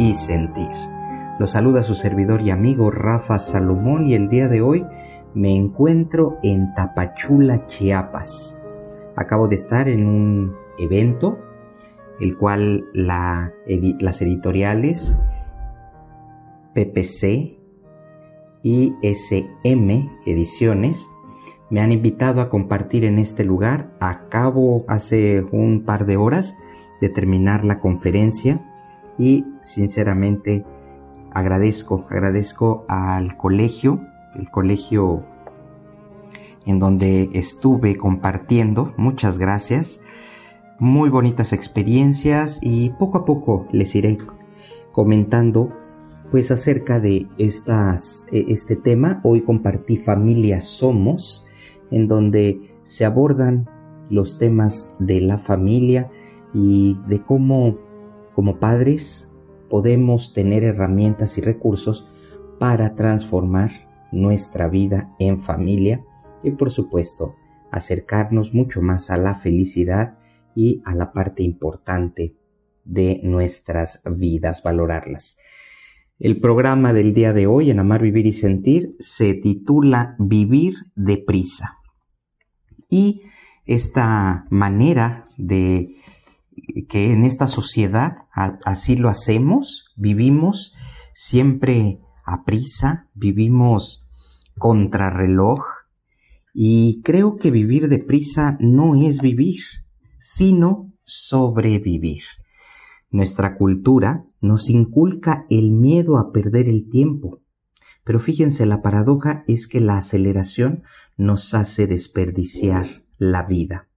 y Sentir. Los saluda su servidor y amigo Rafa Salomón y el día de hoy me encuentro en Tapachula, Chiapas. Acabo de estar en un evento, el cual la, las editoriales PPC y SM Ediciones me han invitado a compartir en este lugar. Acabo hace un par de horas de terminar la conferencia y sinceramente agradezco, agradezco al colegio, el colegio en donde estuve compartiendo. Muchas gracias. Muy bonitas experiencias y poco a poco les iré comentando pues acerca de estas, e, este tema. Hoy compartí Familia Somos en donde se abordan los temas de la familia y de cómo como padres podemos tener herramientas y recursos para transformar nuestra vida en familia y por supuesto acercarnos mucho más a la felicidad y a la parte importante de nuestras vidas, valorarlas. El programa del día de hoy en Amar, Vivir y Sentir se titula Vivir deprisa. Y esta manera de que en esta sociedad así lo hacemos, vivimos siempre a prisa, vivimos contrarreloj y creo que vivir deprisa no es vivir, sino sobrevivir. Nuestra cultura nos inculca el miedo a perder el tiempo, pero fíjense, la paradoja es que la aceleración nos hace desperdiciar la vida.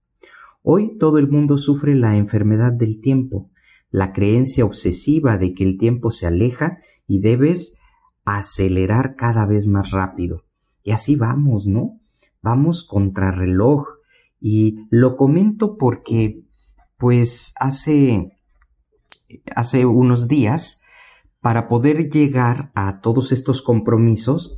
Hoy todo el mundo sufre la enfermedad del tiempo, la creencia obsesiva de que el tiempo se aleja y debes acelerar cada vez más rápido. Y así vamos, ¿no? Vamos contra reloj. Y lo comento porque, pues, hace, hace unos días, para poder llegar a todos estos compromisos,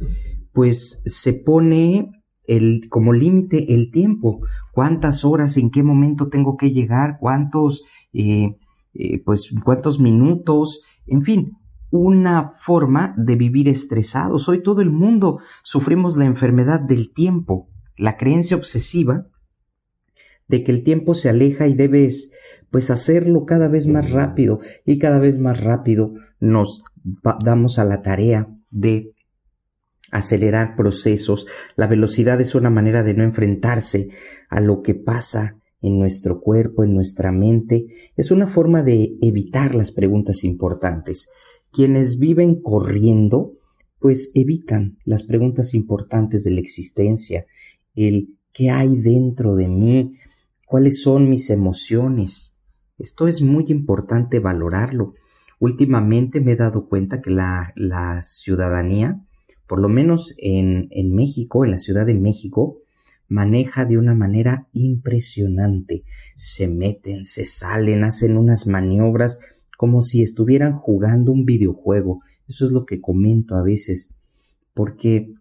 pues se pone el, como límite el tiempo, cuántas horas, en qué momento tengo que llegar, cuántos, eh, eh, pues, cuántos minutos, en fin, una forma de vivir estresados. Hoy todo el mundo sufrimos la enfermedad del tiempo, la creencia obsesiva de que el tiempo se aleja y debes pues hacerlo cada vez más rápido y cada vez más rápido nos damos a la tarea de acelerar procesos. La velocidad es una manera de no enfrentarse a lo que pasa en nuestro cuerpo, en nuestra mente. Es una forma de evitar las preguntas importantes. Quienes viven corriendo, pues evitan las preguntas importantes de la existencia, el qué hay dentro de mí, cuáles son mis emociones. Esto es muy importante valorarlo. Últimamente me he dado cuenta que la, la ciudadanía por lo menos en, en México, en la Ciudad de México, maneja de una manera impresionante. Se meten, se salen, hacen unas maniobras como si estuvieran jugando un videojuego. Eso es lo que comento a veces. Porque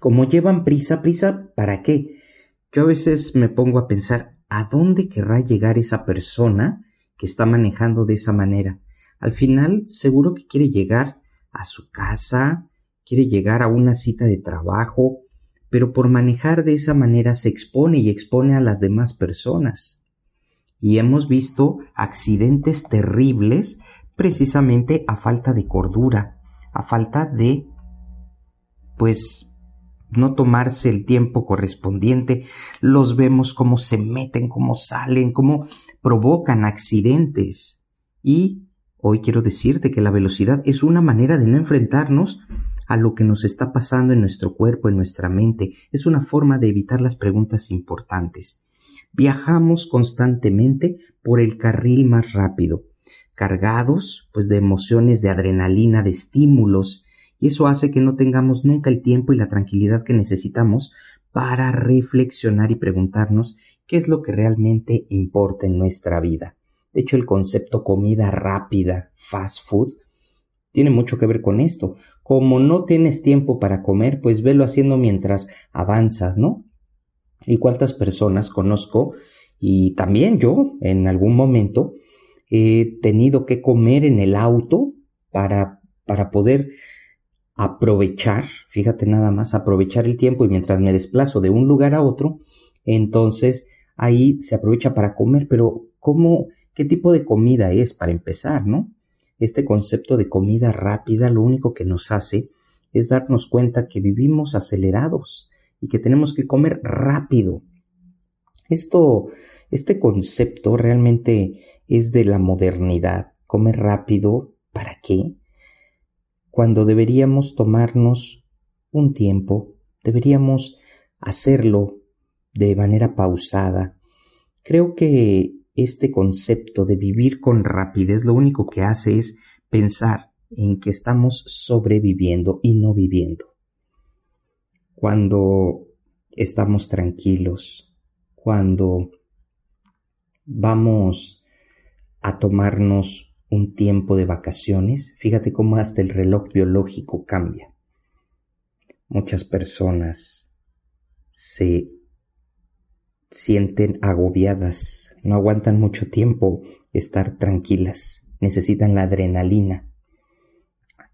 como llevan prisa, prisa, ¿para qué? Yo a veces me pongo a pensar, ¿a dónde querrá llegar esa persona que está manejando de esa manera? Al final, seguro que quiere llegar a su casa, quiere llegar a una cita de trabajo, pero por manejar de esa manera se expone y expone a las demás personas. y hemos visto accidentes terribles precisamente a falta de cordura, a falta de, pues, no tomarse el tiempo correspondiente, los vemos cómo se meten, cómo salen, cómo provocan accidentes. Y hoy quiero decirte que la velocidad es una manera de no enfrentarnos a lo que nos está pasando en nuestro cuerpo, en nuestra mente. Es una forma de evitar las preguntas importantes. Viajamos constantemente por el carril más rápido, cargados pues de emociones, de adrenalina, de estímulos, y eso hace que no tengamos nunca el tiempo y la tranquilidad que necesitamos para reflexionar y preguntarnos qué es lo que realmente importa en nuestra vida. De hecho, el concepto comida rápida, fast food, tiene mucho que ver con esto. Como no tienes tiempo para comer, pues velo haciendo mientras avanzas, ¿no? ¿Y cuántas personas conozco? Y también yo, en algún momento, he tenido que comer en el auto para, para poder aprovechar, fíjate nada más, aprovechar el tiempo y mientras me desplazo de un lugar a otro, entonces ahí se aprovecha para comer, pero ¿cómo, qué tipo de comida es para empezar, no? Este concepto de comida rápida lo único que nos hace es darnos cuenta que vivimos acelerados y que tenemos que comer rápido. Esto, este concepto realmente es de la modernidad. Comer rápido, ¿para qué? Cuando deberíamos tomarnos un tiempo, deberíamos hacerlo de manera pausada. Creo que este concepto de vivir con rapidez lo único que hace es pensar en que estamos sobreviviendo y no viviendo. Cuando estamos tranquilos, cuando vamos a tomarnos un tiempo de vacaciones, fíjate cómo hasta el reloj biológico cambia. Muchas personas se sienten agobiadas, no aguantan mucho tiempo estar tranquilas, necesitan la adrenalina.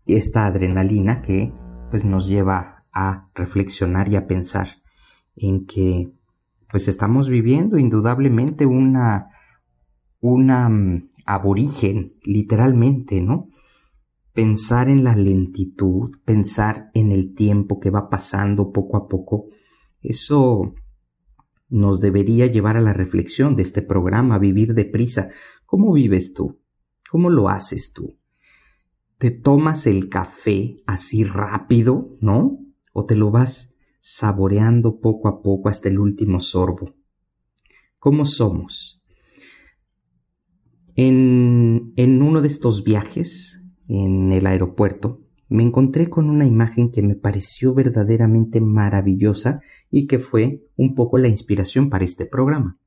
Esta adrenalina que pues nos lleva a reflexionar y a pensar en que pues estamos viviendo indudablemente una una mm, aborigen, literalmente, ¿no? Pensar en la lentitud, pensar en el tiempo que va pasando poco a poco, eso nos debería llevar a la reflexión de este programa, vivir deprisa. ¿Cómo vives tú? ¿Cómo lo haces tú? ¿Te tomas el café así rápido, no? ¿O te lo vas saboreando poco a poco hasta el último sorbo? ¿Cómo somos? En, en uno de estos viajes, en el aeropuerto, me encontré con una imagen que me pareció verdaderamente maravillosa y que fue un poco la inspiración para este programa.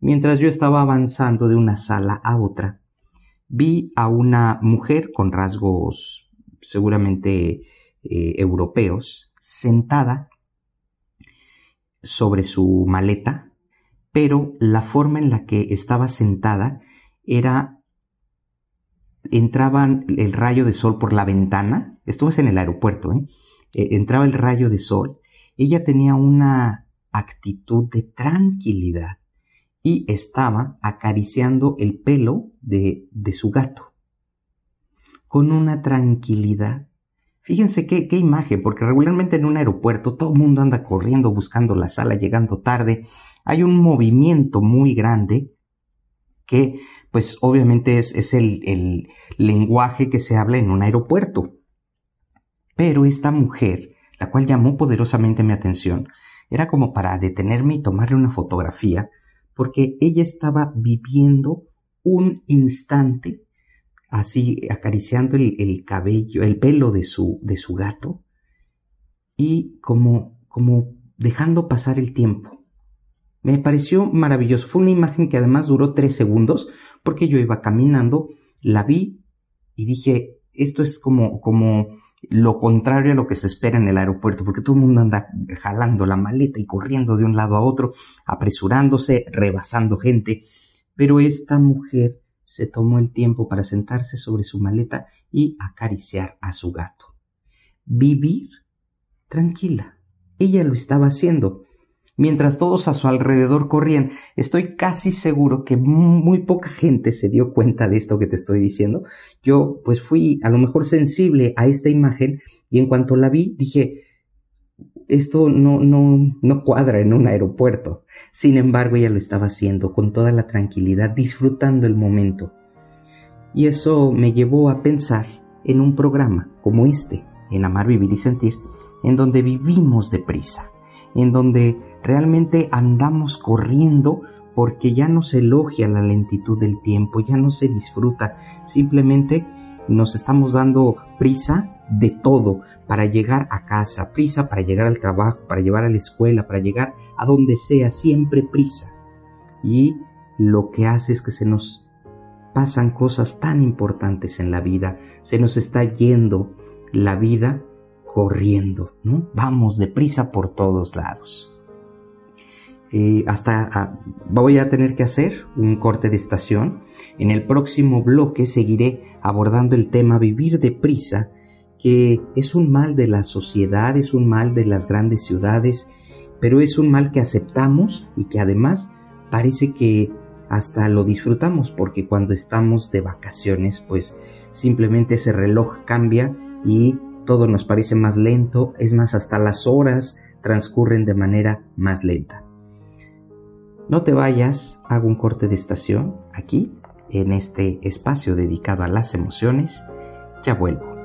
Mientras yo estaba avanzando de una sala a otra, vi a una mujer con rasgos seguramente eh, europeos sentada sobre su maleta, pero la forma en la que estaba sentada era entraba el rayo de sol por la ventana, esto es en el aeropuerto, ¿eh? ¿eh? entraba el rayo de sol, ella tenía una actitud de tranquilidad y estaba acariciando el pelo de, de su gato, con una tranquilidad. Fíjense qué, qué imagen, porque regularmente en un aeropuerto todo el mundo anda corriendo, buscando la sala, llegando tarde. Hay un movimiento muy grande que pues obviamente es, el, el lenguaje que se habla en un aeropuerto. Pero esta mujer, la cual llamó poderosamente mi atención, era como para detenerme y tomarle una fotografía, porque ella estaba viviendo un instante, así acariciando el, el, cabello, el pelo de su, de su gato, y como, como dejando pasar el tiempo. Me pareció maravilloso. Fue una imagen que además duró tres segundos, porque yo iba caminando, la vi y dije, esto es como, como lo contrario a lo que se espera en el aeropuerto, porque todo el mundo anda jalando la maleta y corriendo de un lado a otro, apresurándose, rebasando gente. Pero esta mujer se tomó el tiempo para sentarse sobre su maleta y acariciar a su gato. Vivir tranquila. Ella lo estaba haciendo. Mientras todos a su alrededor corrían. Estoy casi seguro que muy poca gente se dio cuenta de esto que te estoy diciendo. Yo pues fui a lo mejor sensible a esta imagen y en cuanto la vi dije, esto no, no, no cuadra en un aeropuerto. Sin embargo, ella lo estaba haciendo con toda la tranquilidad, disfrutando el momento. Y eso me llevó a pensar en un programa como este, en Amar, Vivir y Sentir, en donde vivimos deprisa, en donde realmente andamos corriendo porque ya no se elogia la lentitud del tiempo, ya no se disfruta, simplemente nos estamos dando prisa de todo para llegar a casa, prisa para llegar al trabajo, para llevar a la escuela, para llegar a donde sea, siempre prisa. Y lo que hace es que se nos pasan cosas tan importantes en la vida, se nos está yendo la vida corriendo, ¿no? Vamos deprisa por todos lados. Eh, hasta ah, voy a tener que hacer un corte de estación. En el próximo bloque seguiré abordando el tema vivir deprisa, que es un mal de la sociedad, es un mal de las grandes ciudades, pero es un mal que aceptamos y que además parece que hasta lo disfrutamos porque cuando estamos de vacaciones pues simplemente ese reloj cambia y todo nos parece más lento, es más hasta las horas transcurren de manera más lenta. No te vayas, hago un corte de estación aquí, en este espacio dedicado a las emociones. Ya vuelvo.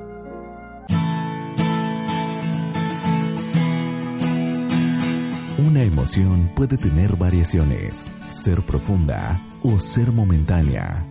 Una emoción puede tener variaciones, ser profunda o ser momentánea.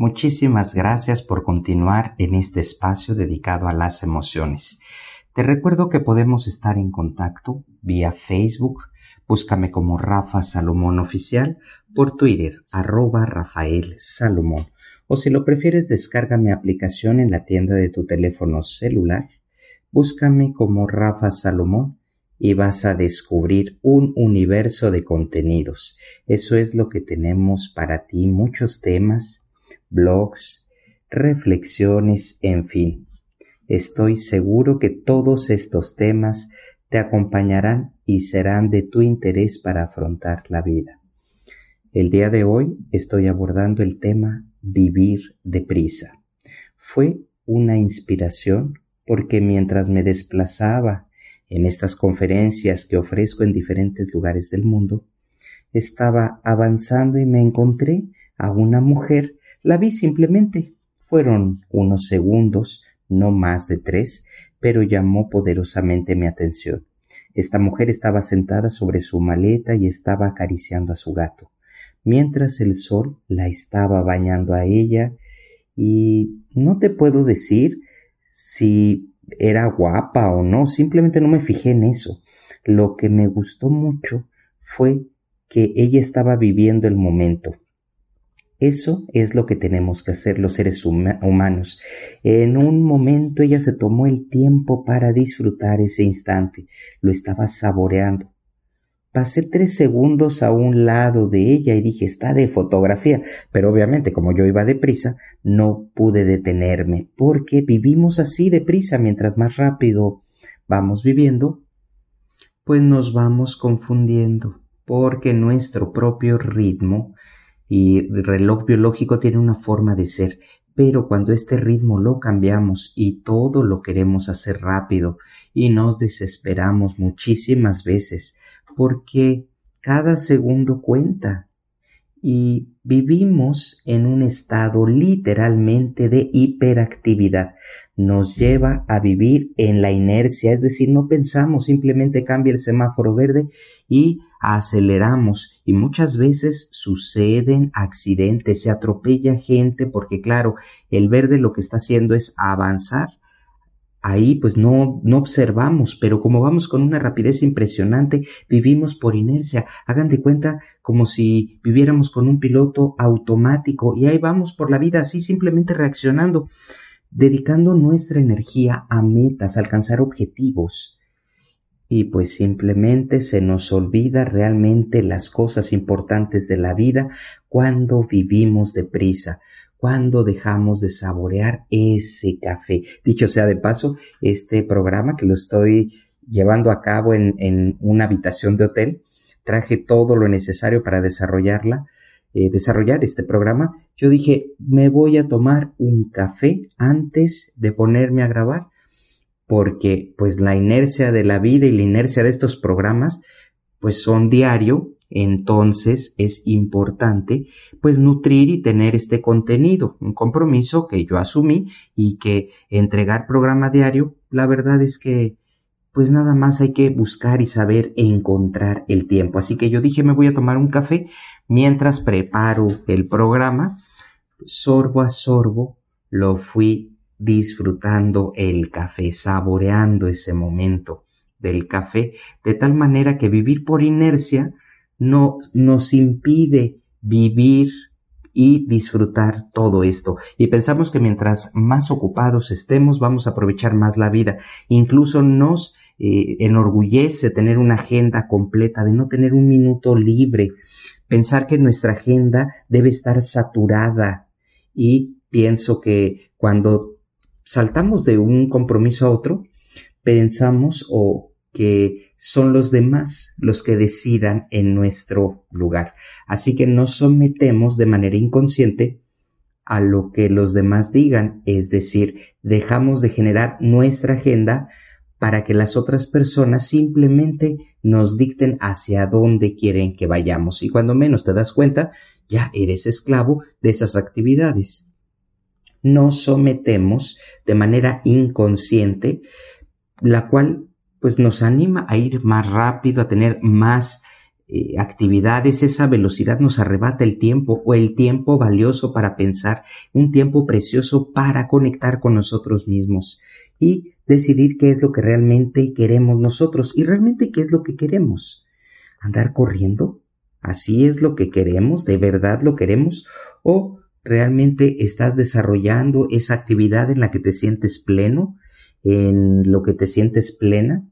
Muchísimas gracias por continuar en este espacio dedicado a las emociones. Te recuerdo que podemos estar en contacto vía Facebook, búscame como Rafa Salomón Oficial, por Twitter, arroba Rafael Salomón o si lo prefieres descarga mi aplicación en la tienda de tu teléfono celular, búscame como Rafa Salomón y vas a descubrir un universo de contenidos. Eso es lo que tenemos para ti, muchos temas, blogs, reflexiones, en fin. Estoy seguro que todos estos temas te acompañarán y serán de tu interés para afrontar la vida. El día de hoy estoy abordando el tema vivir deprisa. Fue una inspiración porque mientras me desplazaba en estas conferencias que ofrezco en diferentes lugares del mundo, estaba avanzando y me encontré a una mujer. La vi simplemente. Fueron unos segundos, no más de tres, pero llamó poderosamente mi atención. Esta mujer estaba sentada sobre su maleta y estaba acariciando a su gato mientras el sol la estaba bañando a ella y no te puedo decir si era guapa o no, simplemente no me fijé en eso. Lo que me gustó mucho fue que ella estaba viviendo el momento. Eso es lo que tenemos que hacer los seres humanos. En un momento ella se tomó el tiempo para disfrutar ese instante, lo estaba saboreando. Pasé tres segundos a un lado de ella y dije, está de fotografía, pero obviamente como yo iba deprisa, no pude detenerme, porque vivimos así deprisa, mientras más rápido vamos viviendo, pues nos vamos confundiendo, porque nuestro propio ritmo y reloj biológico tiene una forma de ser, pero cuando este ritmo lo cambiamos y todo lo queremos hacer rápido y nos desesperamos muchísimas veces, porque cada segundo cuenta y vivimos en un estado literalmente de hiperactividad. Nos lleva a vivir en la inercia, es decir, no pensamos, simplemente cambia el semáforo verde y aceleramos y muchas veces suceden accidentes, se atropella gente porque claro, el verde lo que está haciendo es avanzar ahí pues no, no observamos, pero como vamos con una rapidez impresionante, vivimos por inercia. Hagan de cuenta como si viviéramos con un piloto automático y ahí vamos por la vida así simplemente reaccionando, dedicando nuestra energía a metas, a alcanzar objetivos. Y pues simplemente se nos olvida realmente las cosas importantes de la vida cuando vivimos deprisa, cuando dejamos de saborear ese café. Dicho sea de paso, este programa que lo estoy llevando a cabo en, una habitación de hotel, traje todo lo necesario para desarrollarla, eh, desarrollar este programa. Yo dije, me voy a tomar un café antes de ponerme a grabar, porque pues la inercia de la vida y la inercia de estos programas, pues son diario entonces es importante pues nutrir y tener este contenido, un compromiso que yo asumí y que entregar programa diario, la verdad es que pues nada más hay que buscar y saber encontrar el tiempo. Así que yo dije me voy a tomar un café mientras preparo el programa, sorbo a sorbo lo fui disfrutando el café, saboreando ese momento del café, de tal manera que vivir por inercia no nos impide vivir y disfrutar todo esto. Y pensamos que mientras más ocupados estemos, vamos a aprovechar más la vida. Incluso nos eh, enorgullece tener una agenda completa, de no tener un minuto libre, pensar que nuestra agenda debe estar saturada. Y pienso que cuando saltamos de un compromiso a otro, pensamos o que son los demás los que decidan en nuestro lugar. Así que nos sometemos de manera inconsciente a lo que los demás digan, es decir, dejamos de generar nuestra agenda para que las otras personas simplemente nos dicten hacia dónde quieren que vayamos. Y cuando menos te das cuenta, ya eres esclavo de esas actividades. Nos sometemos de manera inconsciente, la cual pues nos anima a ir más rápido, a tener más eh, actividades, esa velocidad nos arrebata el tiempo o el tiempo valioso para pensar, un tiempo precioso para conectar con nosotros mismos y decidir qué es lo que realmente queremos nosotros y realmente qué es lo que queremos. ¿Andar corriendo? ¿Así es lo que queremos? ¿De verdad lo queremos? ¿O realmente estás desarrollando esa actividad en la que te sientes pleno? en lo que te sientes plena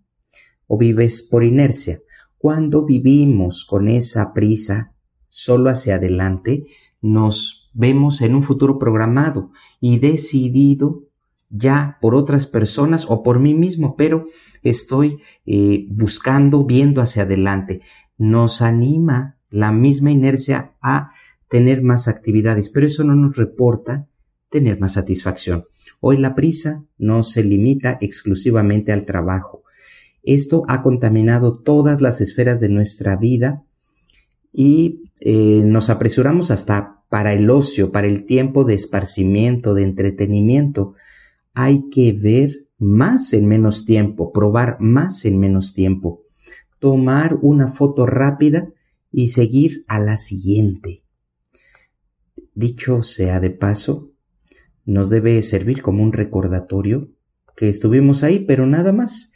o vives por inercia. Cuando vivimos con esa prisa solo hacia adelante, nos vemos en un futuro programado y decidido ya por otras personas o por mí mismo, pero estoy eh, buscando, viendo hacia adelante. Nos anima la misma inercia a tener más actividades, pero eso no nos reporta tener más satisfacción. Hoy la prisa no se limita exclusivamente al trabajo. Esto ha contaminado todas las esferas de nuestra vida y eh, nos apresuramos hasta para el ocio, para el tiempo de esparcimiento, de entretenimiento. Hay que ver más en menos tiempo, probar más en menos tiempo, tomar una foto rápida y seguir a la siguiente. Dicho sea de paso, nos debe servir como un recordatorio que estuvimos ahí, pero nada más.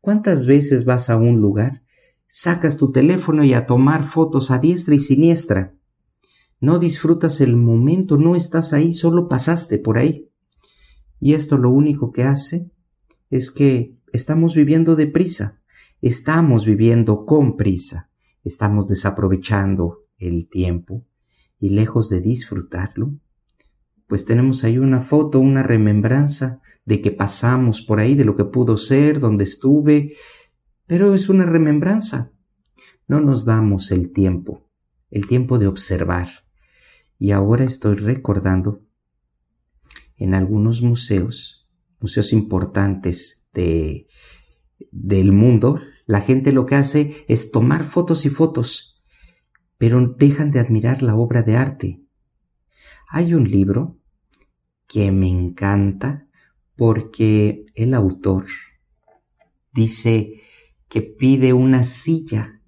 ¿Cuántas veces vas a un lugar, sacas tu teléfono y a tomar fotos a diestra y siniestra? No disfrutas el momento, no estás ahí, solo pasaste por ahí. Y esto lo único que hace es que estamos viviendo deprisa, estamos viviendo con prisa, estamos desaprovechando el tiempo y lejos de disfrutarlo, pues tenemos ahí una foto, una remembranza de que pasamos por ahí, de lo que pudo ser, donde estuve, pero es una remembranza. No nos damos el tiempo, el tiempo de observar. Y ahora estoy recordando en algunos museos, museos importantes de, del mundo, la gente lo que hace es tomar fotos y fotos, pero dejan de admirar la obra de arte. Hay un libro que me encanta porque el autor dice que pide una silla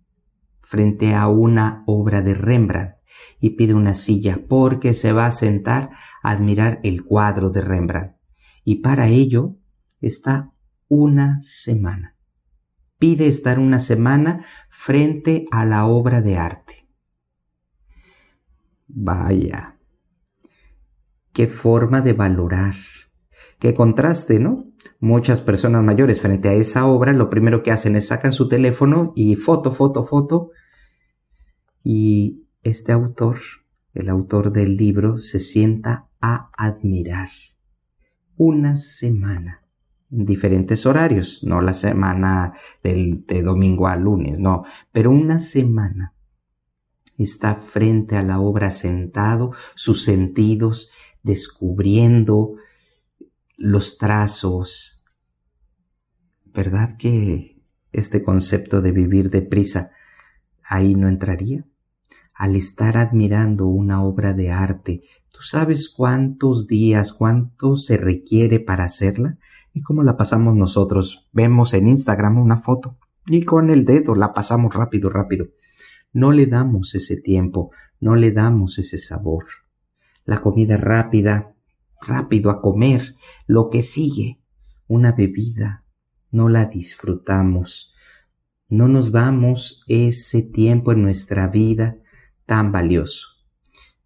frente a una obra de Rembrandt y pide una silla porque se va a sentar a admirar el cuadro de Rembrandt y para ello está una semana. Pide estar una semana frente a la obra de arte. Vaya, qué forma de valorar, qué contraste, ¿no? Muchas personas mayores frente a esa obra lo primero que hacen es sacan su teléfono y foto, foto, foto. Y este autor, el autor del libro, se sienta a admirar una semana en diferentes horarios, no la semana del, de domingo a lunes, no, pero una semana está frente a la obra sentado, sus sentidos descubriendo los trazos. ¿Verdad que este concepto de vivir deprisa ahí no entraría? Al estar admirando una obra de arte, ¿tú sabes cuántos días, cuánto se requiere para hacerla? ¿Y cómo la pasamos nosotros? Vemos en Instagram una foto y con el dedo la pasamos rápido, rápido. No le damos ese tiempo, no le damos ese sabor. La comida rápida, rápido a comer, lo que sigue, una bebida, no la disfrutamos, no nos damos ese tiempo en nuestra vida tan valioso.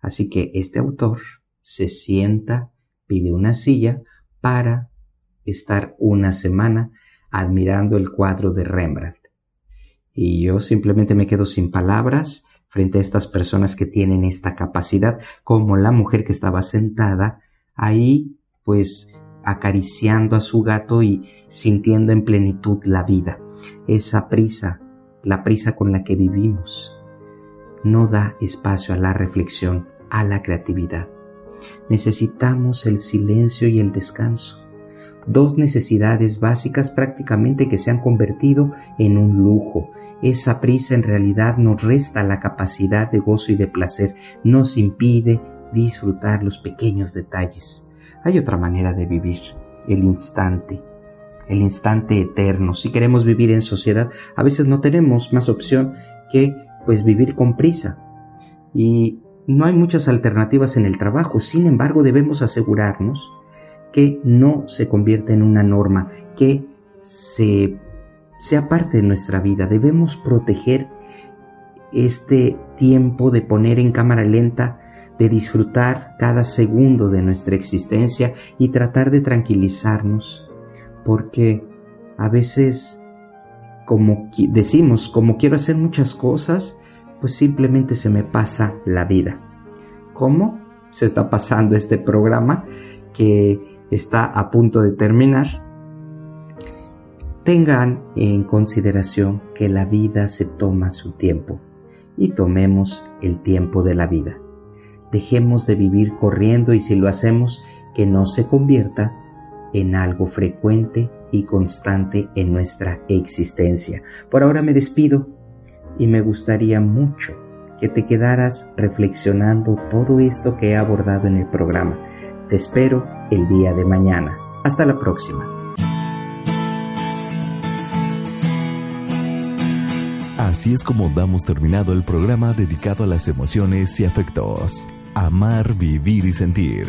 Así que este autor se sienta, pide una silla para estar una semana admirando el cuadro de Rembrandt. Y yo simplemente me quedo sin palabras frente a estas personas que tienen esta capacidad, como la mujer que estaba sentada ahí, pues acariciando a su gato y sintiendo en plenitud la vida. Esa prisa, la prisa con la que vivimos, no da espacio a la reflexión, a la creatividad. Necesitamos el silencio y el descanso dos necesidades básicas prácticamente que se han convertido en un lujo. Esa prisa en realidad nos resta la capacidad de gozo y de placer, nos impide disfrutar los pequeños detalles. Hay otra manera de vivir, el instante, el instante eterno. Si queremos vivir en sociedad, a veces no tenemos más opción que pues vivir con prisa. Y no hay muchas alternativas en el trabajo, sin embargo debemos asegurarnos que no se convierta en una norma, que se, sea parte de nuestra vida. Debemos proteger este tiempo de poner en cámara lenta, de disfrutar cada segundo de nuestra existencia y tratar de tranquilizarnos, porque a veces, como decimos, como quiero hacer muchas cosas, pues simplemente se me pasa la vida. ¿Cómo se está pasando este programa? Que está a punto de terminar, tengan en consideración que la vida se toma su tiempo y tomemos el tiempo de la vida. Dejemos de vivir corriendo y si lo hacemos, que no se convierta en algo frecuente y constante en nuestra existencia. Por ahora me despido y me gustaría mucho que te quedaras reflexionando todo esto que he abordado en el programa. Te espero el día de mañana. Hasta la próxima. Así es como damos terminado el programa dedicado a las emociones y afectos. Amar, vivir y sentir.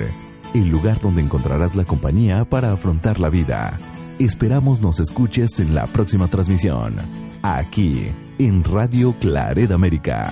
El lugar donde encontrarás la compañía para afrontar la vida. Esperamos nos escuches en la próxima transmisión. Aquí, en Radio Claret América.